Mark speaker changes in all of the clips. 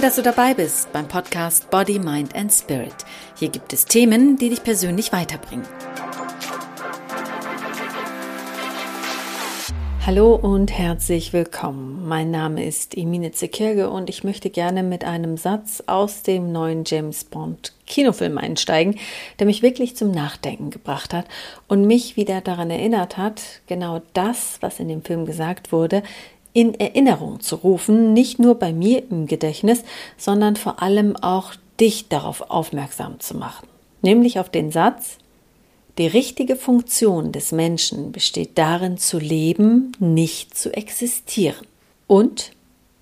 Speaker 1: Toll, dass du dabei bist beim Podcast Body, Mind and Spirit. Hier gibt es Themen, die dich persönlich weiterbringen. Hallo und herzlich willkommen. Mein Name ist Emine Zekirge und ich möchte gerne mit einem Satz aus dem neuen James Bond Kinofilm einsteigen, der mich wirklich zum Nachdenken gebracht hat und mich wieder daran erinnert hat, genau das, was in dem Film gesagt wurde, in Erinnerung zu rufen, nicht nur bei mir im Gedächtnis, sondern vor allem auch dich darauf aufmerksam zu machen. Nämlich auf den Satz, die richtige Funktion des Menschen besteht darin zu leben, nicht zu existieren. Und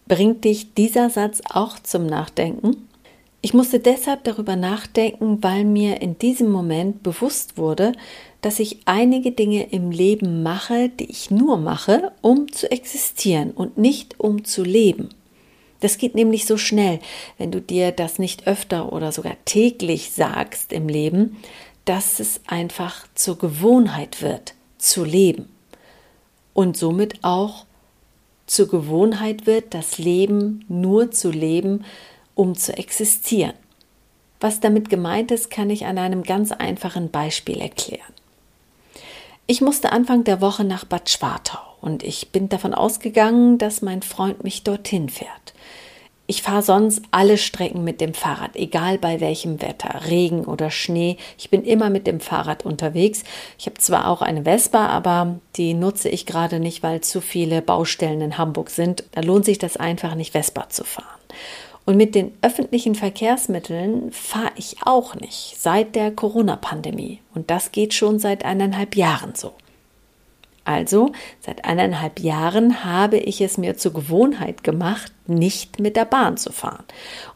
Speaker 1: bringt dich dieser Satz auch zum Nachdenken? Ich musste deshalb darüber nachdenken, weil mir in diesem Moment bewusst wurde, dass ich einige Dinge im Leben mache, die ich nur mache, um zu existieren und nicht um zu leben. Das geht nämlich so schnell, wenn du dir das nicht öfter oder sogar täglich sagst im Leben, dass es einfach zur Gewohnheit wird, zu leben. Und somit auch zur Gewohnheit wird, das Leben nur zu leben, um zu existieren. Was damit gemeint ist, kann ich an einem ganz einfachen Beispiel erklären. Ich musste Anfang der Woche nach Bad Schwartau und ich bin davon ausgegangen, dass mein Freund mich dorthin fährt. Ich fahre sonst alle Strecken mit dem Fahrrad, egal bei welchem Wetter, Regen oder Schnee. Ich bin immer mit dem Fahrrad unterwegs. Ich habe zwar auch eine Vespa, aber die nutze ich gerade nicht, weil zu viele Baustellen in Hamburg sind. Da lohnt sich das einfach nicht, Vespa zu fahren. Und mit den öffentlichen Verkehrsmitteln fahre ich auch nicht seit der Corona-Pandemie. Und das geht schon seit eineinhalb Jahren so. Also, seit eineinhalb Jahren habe ich es mir zur Gewohnheit gemacht, nicht mit der Bahn zu fahren.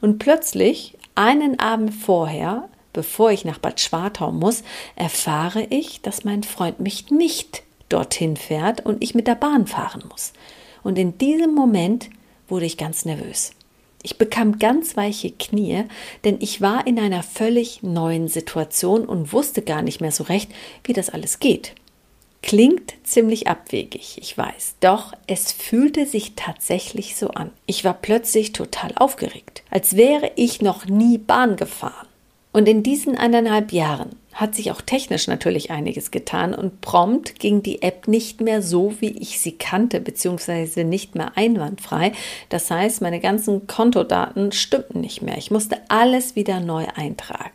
Speaker 1: Und plötzlich, einen Abend vorher, bevor ich nach Bad Schwartau muss, erfahre ich, dass mein Freund mich nicht dorthin fährt und ich mit der Bahn fahren muss. Und in diesem Moment wurde ich ganz nervös. Ich bekam ganz weiche Knie, denn ich war in einer völlig neuen Situation und wusste gar nicht mehr so recht, wie das alles geht. Klingt ziemlich abwegig, ich weiß, doch es fühlte sich tatsächlich so an. Ich war plötzlich total aufgeregt, als wäre ich noch nie Bahn gefahren. Und in diesen eineinhalb Jahren hat sich auch technisch natürlich einiges getan und prompt ging die App nicht mehr so, wie ich sie kannte, beziehungsweise nicht mehr einwandfrei. Das heißt, meine ganzen Kontodaten stimmten nicht mehr. Ich musste alles wieder neu eintragen.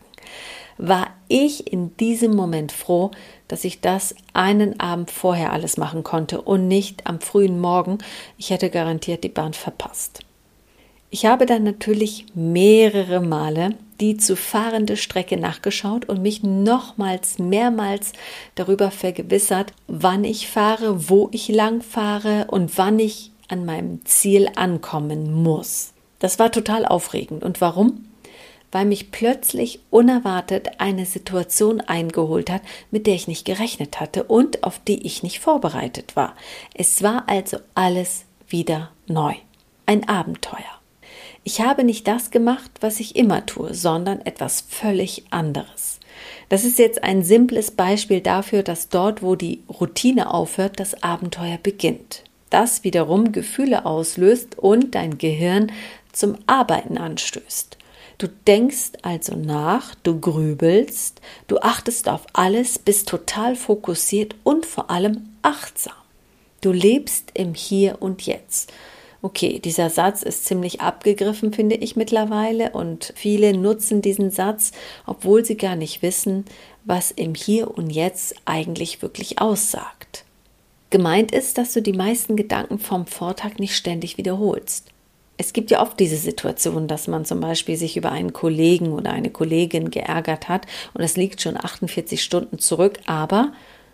Speaker 1: War ich in diesem Moment froh, dass ich das einen Abend vorher alles machen konnte und nicht am frühen Morgen. Ich hätte garantiert die Bahn verpasst. Ich habe dann natürlich mehrere Male die zu fahrende Strecke nachgeschaut und mich nochmals mehrmals darüber vergewissert, wann ich fahre, wo ich lang fahre und wann ich an meinem Ziel ankommen muss. Das war total aufregend. Und warum? Weil mich plötzlich unerwartet eine Situation eingeholt hat, mit der ich nicht gerechnet hatte und auf die ich nicht vorbereitet war. Es war also alles wieder neu. Ein Abenteuer. Ich habe nicht das gemacht, was ich immer tue, sondern etwas völlig anderes. Das ist jetzt ein simples Beispiel dafür, dass dort, wo die Routine aufhört, das Abenteuer beginnt. Das wiederum Gefühle auslöst und dein Gehirn zum Arbeiten anstößt. Du denkst also nach, du grübelst, du achtest auf alles, bist total fokussiert und vor allem achtsam. Du lebst im Hier und Jetzt. Okay, dieser Satz ist ziemlich abgegriffen, finde ich mittlerweile, und viele nutzen diesen Satz, obwohl sie gar nicht wissen, was im Hier und Jetzt eigentlich wirklich aussagt. Gemeint ist, dass du die meisten Gedanken vom Vortag nicht ständig wiederholst. Es gibt ja oft diese Situation, dass man zum Beispiel sich über einen Kollegen oder eine Kollegin geärgert hat und es liegt schon 48 Stunden zurück, aber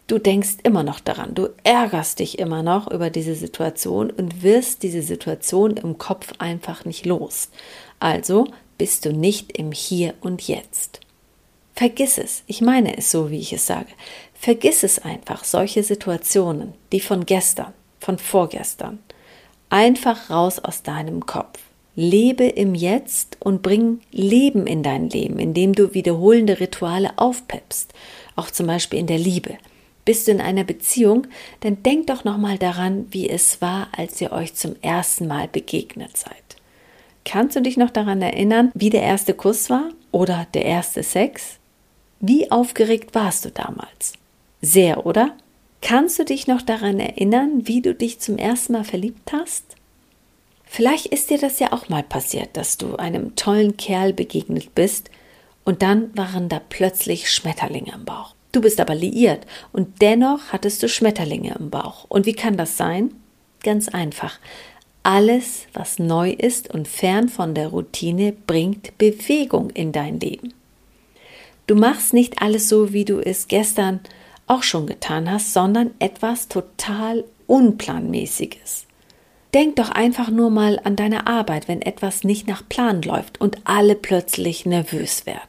Speaker 1: Du denkst immer noch daran, du ärgerst dich immer noch über diese Situation und wirst diese Situation im Kopf einfach nicht los. Also bist du nicht im Hier und Jetzt. Vergiss es, ich meine es so, wie ich es sage. Vergiss es einfach, solche Situationen, die von gestern, von vorgestern. Einfach raus aus deinem Kopf. Lebe im Jetzt und bring Leben in dein Leben, indem du wiederholende Rituale aufpeppst, auch zum Beispiel in der Liebe. Bist du in einer Beziehung, dann denk doch nochmal daran, wie es war, als ihr euch zum ersten Mal begegnet seid. Kannst du dich noch daran erinnern, wie der erste Kuss war oder der erste Sex? Wie aufgeregt warst du damals? Sehr, oder? Kannst du dich noch daran erinnern, wie du dich zum ersten Mal verliebt hast? Vielleicht ist dir das ja auch mal passiert, dass du einem tollen Kerl begegnet bist und dann waren da plötzlich Schmetterlinge im Bauch. Du bist aber liiert und dennoch hattest du Schmetterlinge im Bauch. Und wie kann das sein? Ganz einfach. Alles, was neu ist und fern von der Routine, bringt Bewegung in dein Leben. Du machst nicht alles so, wie du es gestern auch schon getan hast, sondern etwas total Unplanmäßiges. Denk doch einfach nur mal an deine Arbeit, wenn etwas nicht nach Plan läuft und alle plötzlich nervös werden.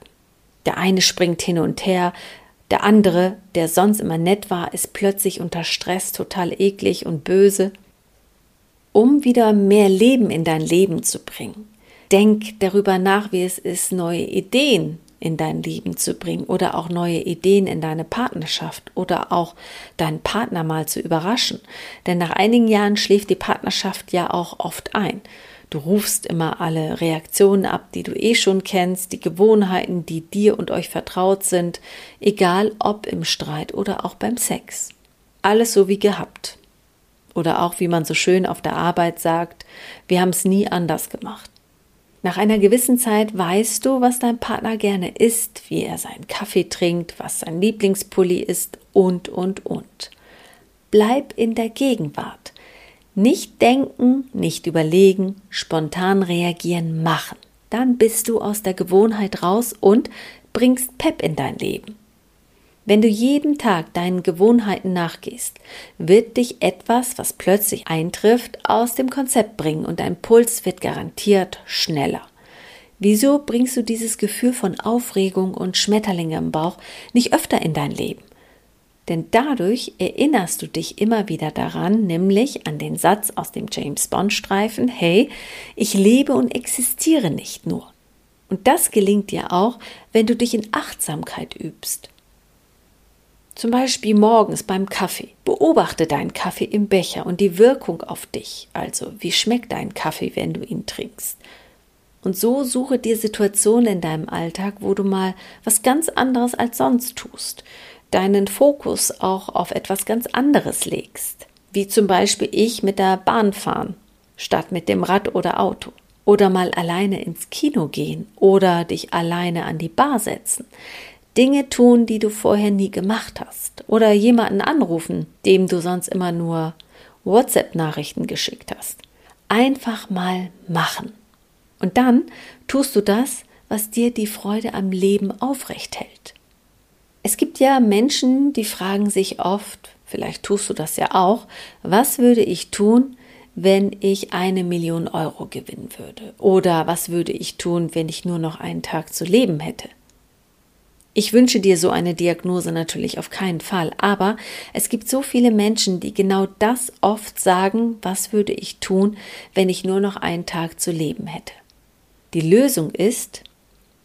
Speaker 1: Der eine springt hin und her, der andere, der sonst immer nett war, ist plötzlich unter Stress total eklig und böse um wieder mehr Leben in dein Leben zu bringen. Denk darüber nach, wie es ist, neue Ideen in dein Leben zu bringen oder auch neue Ideen in deine Partnerschaft oder auch deinen Partner mal zu überraschen. Denn nach einigen Jahren schläft die Partnerschaft ja auch oft ein. Du rufst immer alle Reaktionen ab, die du eh schon kennst, die Gewohnheiten, die dir und euch vertraut sind, egal ob im Streit oder auch beim Sex. Alles so wie gehabt. Oder auch, wie man so schön auf der Arbeit sagt, wir haben es nie anders gemacht. Nach einer gewissen Zeit weißt du, was dein Partner gerne isst, wie er seinen Kaffee trinkt, was sein Lieblingspulli ist und, und, und. Bleib in der Gegenwart. Nicht denken, nicht überlegen, spontan reagieren, machen. Dann bist du aus der Gewohnheit raus und bringst Pep in dein Leben. Wenn du jeden Tag deinen Gewohnheiten nachgehst, wird dich etwas, was plötzlich eintrifft, aus dem Konzept bringen und dein Puls wird garantiert schneller. Wieso bringst du dieses Gefühl von Aufregung und Schmetterlinge im Bauch nicht öfter in dein Leben? Denn dadurch erinnerst du dich immer wieder daran, nämlich an den Satz aus dem James Bond Streifen, hey, ich lebe und existiere nicht nur. Und das gelingt dir auch, wenn du dich in Achtsamkeit übst. Zum Beispiel morgens beim Kaffee. Beobachte deinen Kaffee im Becher und die Wirkung auf dich. Also, wie schmeckt dein Kaffee, wenn du ihn trinkst? Und so suche dir Situationen in deinem Alltag, wo du mal was ganz anderes als sonst tust. Deinen Fokus auch auf etwas ganz anderes legst. Wie zum Beispiel ich mit der Bahn fahren, statt mit dem Rad oder Auto. Oder mal alleine ins Kino gehen oder dich alleine an die Bar setzen. Dinge tun, die du vorher nie gemacht hast. Oder jemanden anrufen, dem du sonst immer nur WhatsApp-Nachrichten geschickt hast. Einfach mal machen. Und dann tust du das, was dir die Freude am Leben aufrecht hält. Es gibt ja Menschen, die fragen sich oft, vielleicht tust du das ja auch, was würde ich tun, wenn ich eine Million Euro gewinnen würde? Oder was würde ich tun, wenn ich nur noch einen Tag zu leben hätte? Ich wünsche dir so eine Diagnose natürlich auf keinen Fall, aber es gibt so viele Menschen, die genau das oft sagen, was würde ich tun, wenn ich nur noch einen Tag zu leben hätte. Die Lösung ist,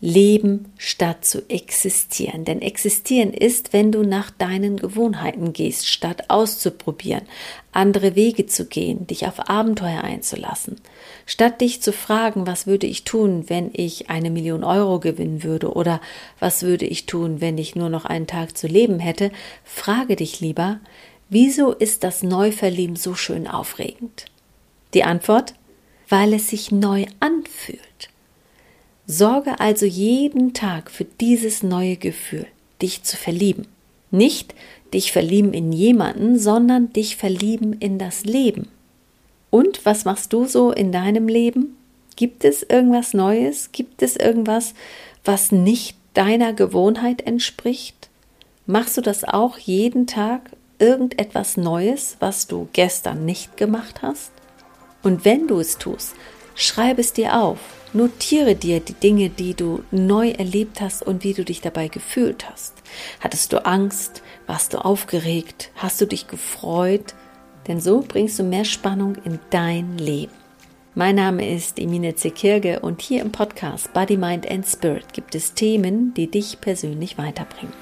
Speaker 1: leben statt zu existieren. Denn existieren ist, wenn du nach deinen Gewohnheiten gehst, statt auszuprobieren, andere Wege zu gehen, dich auf Abenteuer einzulassen. Statt dich zu fragen, was würde ich tun, wenn ich eine Million Euro gewinnen würde oder was würde ich tun, wenn ich nur noch einen Tag zu leben hätte, frage dich lieber, wieso ist das Neuverlieben so schön aufregend? Die Antwort, weil es sich neu anfühlt. Sorge also jeden Tag für dieses neue Gefühl, dich zu verlieben. Nicht dich verlieben in jemanden, sondern dich verlieben in das Leben. Und was machst du so in deinem Leben? Gibt es irgendwas Neues? Gibt es irgendwas, was nicht deiner Gewohnheit entspricht? Machst du das auch jeden Tag? Irgendetwas Neues, was du gestern nicht gemacht hast? Und wenn du es tust, schreib es dir auf Notiere dir die Dinge, die du neu erlebt hast und wie du dich dabei gefühlt hast. Hattest du Angst? Warst du aufgeregt? Hast du dich gefreut? Denn so bringst du mehr Spannung in dein Leben. Mein Name ist Emine Zekirge und hier im Podcast Body, Mind and Spirit gibt es Themen, die dich persönlich weiterbringen.